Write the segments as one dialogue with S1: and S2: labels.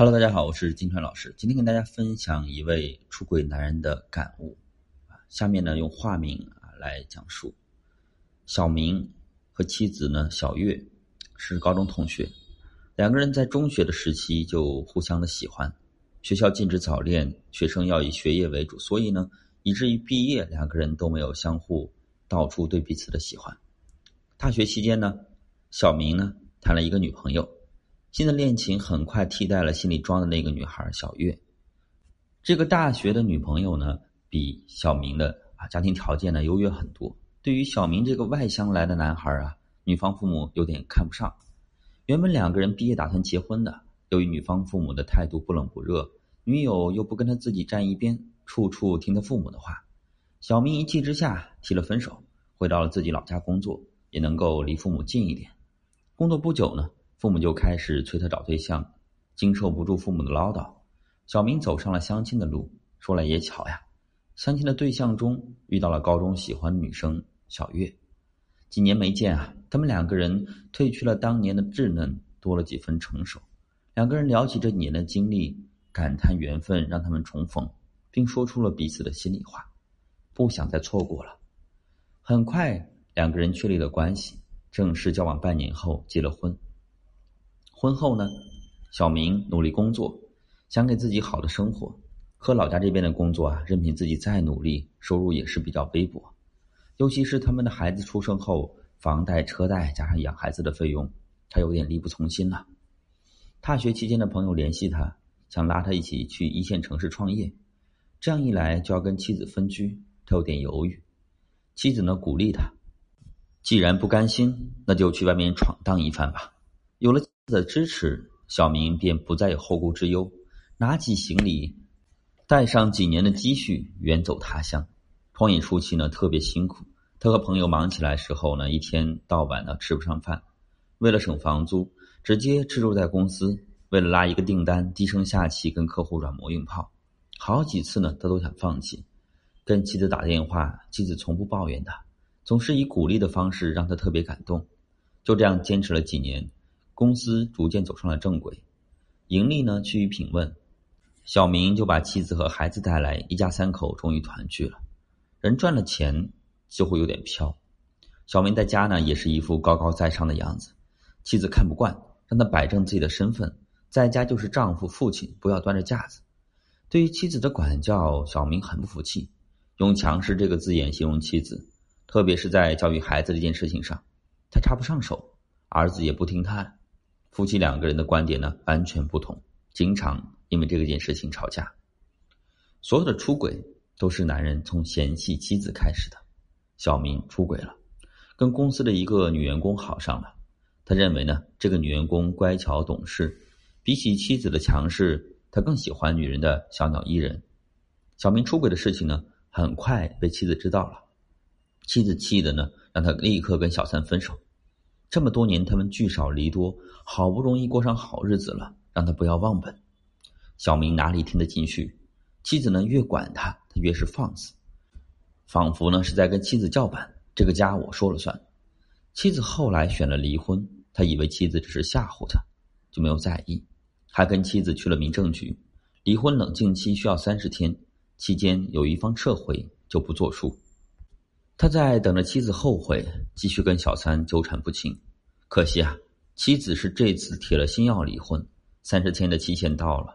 S1: Hello，大家好，我是金川老师。今天跟大家分享一位出轨男人的感悟啊。下面呢，用化名啊来讲述。小明和妻子呢小月是高中同学，两个人在中学的时期就互相的喜欢。学校禁止早恋，学生要以学业为主，所以呢，以至于毕业两个人都没有相互道出对彼此的喜欢。大学期间呢，小明呢谈了一个女朋友。新的恋情很快替代了心里装的那个女孩小月。这个大学的女朋友呢，比小明的啊家庭条件呢优越很多。对于小明这个外乡来的男孩啊，女方父母有点看不上。原本两个人毕业打算结婚的，由于女方父母的态度不冷不热，女友又不跟他自己站一边，处处听他父母的话，小明一气之下提了分手，回到了自己老家工作，也能够离父母近一点。工作不久呢。父母就开始催他找对象，经受不住父母的唠叨，小明走上了相亲的路。说来也巧呀，相亲的对象中遇到了高中喜欢的女生小月。几年没见啊，他们两个人褪去了当年的稚嫩，多了几分成熟。两个人聊起这几年的经历，感叹缘分让他们重逢，并说出了彼此的心里话，不想再错过了。很快，两个人确立了关系，正式交往半年后结了婚。婚后呢，小明努力工作，想给自己好的生活。可老家这边的工作啊，任凭自己再努力，收入也是比较微薄。尤其是他们的孩子出生后，房贷、车贷加上养孩子的费用，他有点力不从心了。大学期间的朋友联系他，想拉他一起去一线城市创业。这样一来就要跟妻子分居，他有点犹豫。妻子呢鼓励他，既然不甘心，那就去外面闯荡一番吧。有了。的支持，小明便不再有后顾之忧，拿起行李，带上几年的积蓄，远走他乡。创业初期呢，特别辛苦。他和朋友忙起来时候呢，一天到晚呢吃不上饭。为了省房租，直接吃住在公司。为了拉一个订单，低声下气跟客户软磨硬泡。好几次呢，他都想放弃。跟妻子打电话，妻子从不抱怨他，总是以鼓励的方式让他特别感动。就这样坚持了几年。公司逐渐走上了正轨，盈利呢趋于平稳，小明就把妻子和孩子带来，一家三口终于团聚了。人赚了钱就会有点飘，小明在家呢也是一副高高在上的样子，妻子看不惯，让他摆正自己的身份，在家就是丈夫、父亲，不要端着架子。对于妻子的管教，小明很不服气，用强势这个字眼形容妻子，特别是在教育孩子这件事情上，他插不上手，儿子也不听他的。夫妻两个人的观点呢完全不同，经常因为这件事情吵架。所有的出轨都是男人从嫌弃妻子开始的。小明出轨了，跟公司的一个女员工好上了。他认为呢，这个女员工乖巧懂事，比起妻子的强势，他更喜欢女人的小鸟依人。小明出轨的事情呢，很快被妻子知道了。妻子气的呢，让他立刻跟小三分手。这么多年，他们聚少离多，好不容易过上好日子了，让他不要忘本。小明哪里听得进去？妻子呢，越管他，他越是放肆，仿佛呢是在跟妻子叫板：“这个家我说了算。”妻子后来选了离婚，他以为妻子只是吓唬他，就没有在意，还跟妻子去了民政局。离婚冷静期需要三十天，期间有一方撤回就不作数。他在等着妻子后悔，继续跟小三纠缠不清。可惜啊，妻子是这次铁了心要离婚。三十天的期限到了，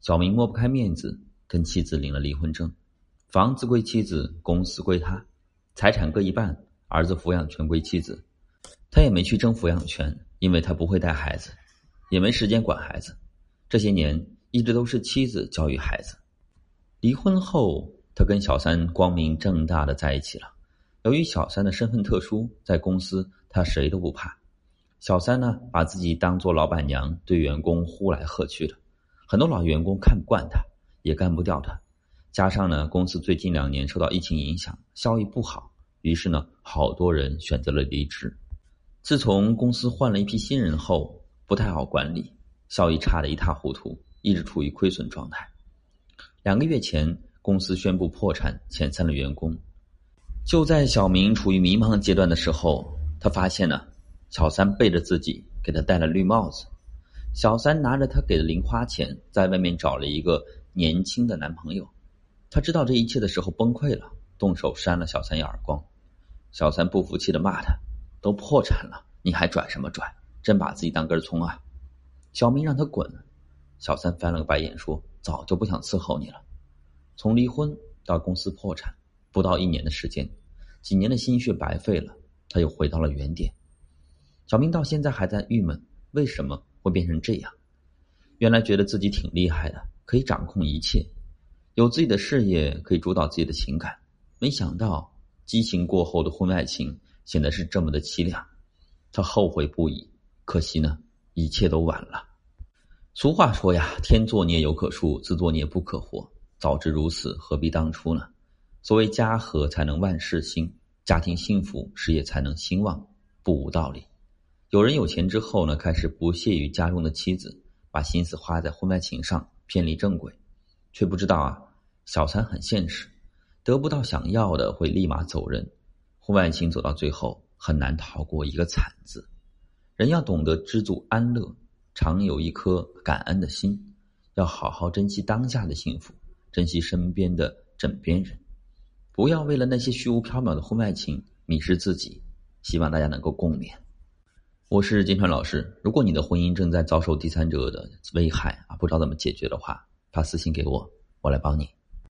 S1: 小明抹不开面子，跟妻子领了离婚证。房子归妻子，公司归他，财产各一半，儿子抚养权归妻子。他也没去争抚养权，因为他不会带孩子，也没时间管孩子。这些年一直都是妻子教育孩子。离婚后，他跟小三光明正大的在一起了。由于小三的身份特殊，在公司他谁都不怕。小三呢，把自己当做老板娘，对员工呼来喝去的，很多老员工看不惯他，也干不掉他。加上呢，公司最近两年受到疫情影响，效益不好，于是呢，好多人选择了离职。自从公司换了一批新人后，不太好管理，效益差的一塌糊涂，一直处于亏损状态。两个月前，公司宣布破产，遣散了员工。就在小明处于迷茫阶段的时候，他发现呢，小三背着自己给他戴了绿帽子。小三拿着他给的零花钱，在外面找了一个年轻的男朋友。他知道这一切的时候崩溃了，动手扇了小三一耳光。小三不服气的骂他：“都破产了，你还转什么转？真把自己当根葱啊！”小明让他滚。小三翻了个白眼说：“早就不想伺候你了。”从离婚到公司破产，不到一年的时间，几年的心血白费了，他又回到了原点。小明到现在还在郁闷，为什么会变成这样？原来觉得自己挺厉害的，可以掌控一切，有自己的事业，可以主导自己的情感。没想到激情过后的婚外情显得是这么的凄凉，他后悔不已。可惜呢，一切都晚了。俗话说呀，天作孽犹可恕，自作孽不可活。早知如此，何必当初呢？所谓家和才能万事兴，家庭幸福，事业才能兴旺，不无道理。有人有钱之后呢，开始不屑于家中的妻子，把心思花在婚外情上，偏离正轨，却不知道啊，小三很现实，得不到想要的会立马走人，婚外情走到最后很难逃过一个惨字。人要懂得知足安乐，常有一颗感恩的心，要好好珍惜当下的幸福，珍惜身边的枕边人，不要为了那些虚无缥缈的婚外情迷失自己。希望大家能够共勉。我是金川老师。如果你的婚姻正在遭受第三者的危害啊，不知道怎么解决的话，发私信给我，我来帮你。